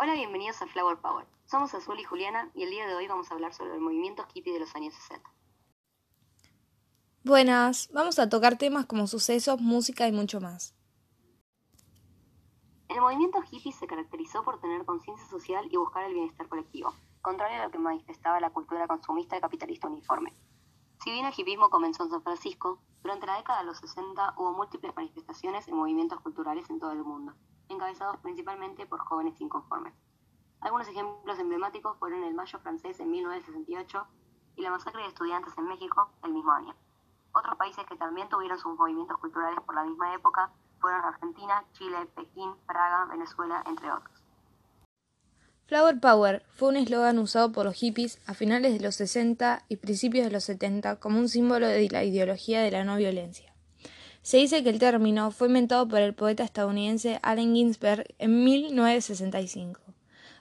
Hola, bienvenidos a Flower Power. Somos Azul y Juliana y el día de hoy vamos a hablar sobre el movimiento hippie de los años 60. Buenas, vamos a tocar temas como sucesos, música y mucho más. El movimiento hippie se caracterizó por tener conciencia social y buscar el bienestar colectivo, contrario a lo que manifestaba la cultura consumista y capitalista uniforme. Si bien el hippismo comenzó en San Francisco, durante la década de los 60 hubo múltiples manifestaciones y movimientos culturales en todo el mundo, encabezados principalmente por jóvenes inconformes. Algunos ejemplos emblemáticos fueron el Mayo francés en 1968 y la masacre de estudiantes en México el mismo año. Otros países que también tuvieron sus movimientos culturales por la misma época fueron Argentina, Chile, Pekín, Praga, Venezuela, entre otros. Flower Power fue un eslogan usado por los hippies a finales de los 60 y principios de los 70 como un símbolo de la ideología de la no violencia. Se dice que el término fue inventado por el poeta estadounidense Allen Ginsberg en 1965.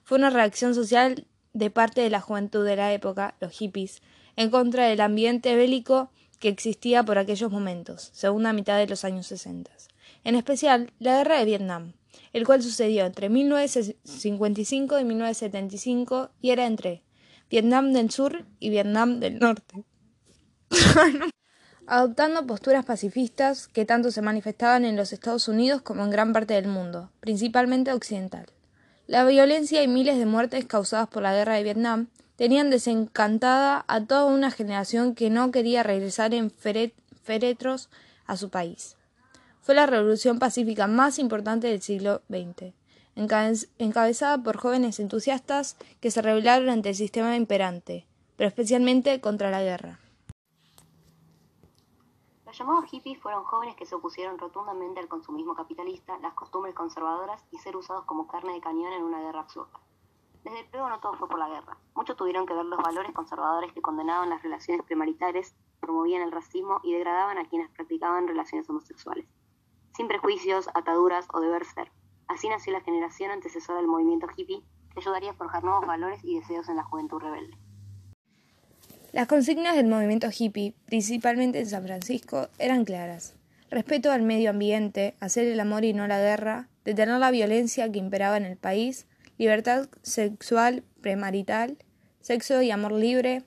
Fue una reacción social de parte de la juventud de la época, los hippies, en contra del ambiente bélico que existía por aquellos momentos, segunda mitad de los años 60 en especial la Guerra de Vietnam, el cual sucedió entre 1955 y 1975 y era entre Vietnam del Sur y Vietnam del Norte. adoptando posturas pacifistas que tanto se manifestaban en los Estados Unidos como en gran parte del mundo, principalmente occidental. La violencia y miles de muertes causadas por la guerra de Vietnam tenían desencantada a toda una generación que no quería regresar en féretros a su país fue la revolución pacífica más importante del siglo XX, encabezada por jóvenes entusiastas que se rebelaron ante el sistema imperante, pero especialmente contra la guerra. Los llamados hippies fueron jóvenes que se opusieron rotundamente al consumismo capitalista, las costumbres conservadoras y ser usados como carne de cañón en una guerra absurda. Desde luego no todo fue por la guerra. Muchos tuvieron que ver los valores conservadores que condenaban las relaciones premaritales, promovían el racismo y degradaban a quienes practicaban relaciones homosexuales sin prejuicios, ataduras o deber ser. Así nació la generación antecesora del movimiento hippie, que ayudaría a forjar nuevos valores y deseos en la juventud rebelde. Las consignas del movimiento hippie, principalmente en San Francisco, eran claras. Respeto al medio ambiente, hacer el amor y no la guerra, detener la violencia que imperaba en el país, libertad sexual premarital, sexo y amor libre,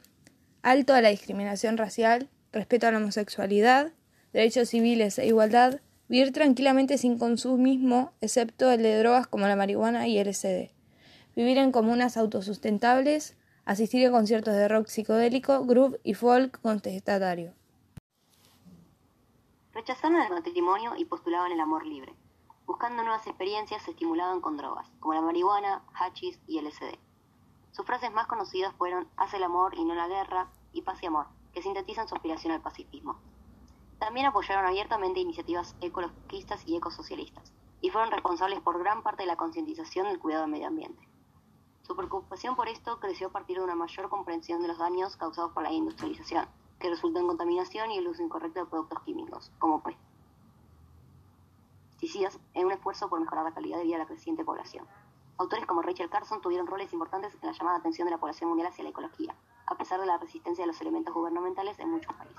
alto a la discriminación racial, respeto a la homosexualidad, derechos civiles e igualdad, Vivir tranquilamente sin consumismo, excepto el de drogas como la marihuana y el LSD. Vivir en comunas autosustentables, asistir a conciertos de rock psicodélico, groove y folk contestatario. Rechazaron el matrimonio y postulaban el amor libre. Buscando nuevas experiencias se estimulaban con drogas, como la marihuana, hachís y LSD. Sus frases más conocidas fueron Haz el amor y no la guerra y Paz y amor, que sintetizan su aspiración al pacifismo. También apoyaron abiertamente iniciativas ecologistas y ecosocialistas, y fueron responsables por gran parte de la concientización del cuidado del medio ambiente. Su preocupación por esto creció a partir de una mayor comprensión de los daños causados por la industrialización, que resultó en contaminación y el uso incorrecto de productos químicos, como pesticidas, en un esfuerzo por mejorar la calidad de vida de la creciente población. Autores como Rachel Carson tuvieron roles importantes en la llamada atención de la población mundial hacia la ecología, a pesar de la resistencia de los elementos gubernamentales en muchos países.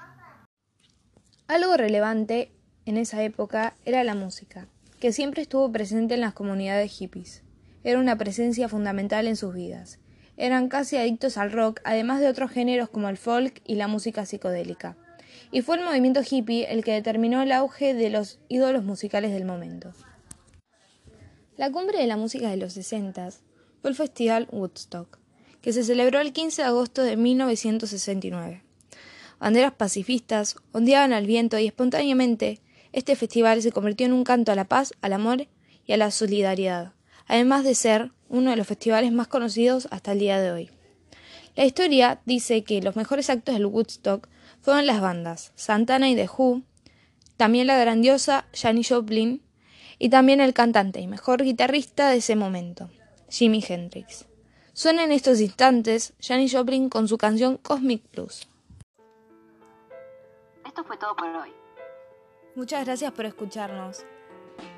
Algo relevante en esa época era la música, que siempre estuvo presente en las comunidades hippies. Era una presencia fundamental en sus vidas. Eran casi adictos al rock, además de otros géneros como el folk y la música psicodélica. Y fue el movimiento hippie el que determinó el auge de los ídolos musicales del momento. La cumbre de la música de los 60 fue el Festival Woodstock, que se celebró el 15 de agosto de 1969 banderas pacifistas ondeaban al viento y espontáneamente este festival se convirtió en un canto a la paz, al amor y a la solidaridad, además de ser uno de los festivales más conocidos hasta el día de hoy. La historia dice que los mejores actos del Woodstock fueron las bandas Santana y The Who, también la grandiosa Janis Joplin y también el cantante y mejor guitarrista de ese momento, Jimi Hendrix. Suena en estos instantes Janis Joplin con su canción Cosmic Blues. Esto fue todo por hoy. Muchas gracias por escucharnos.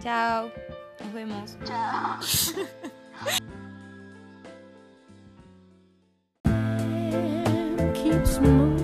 Chao. Nos vemos. Chao.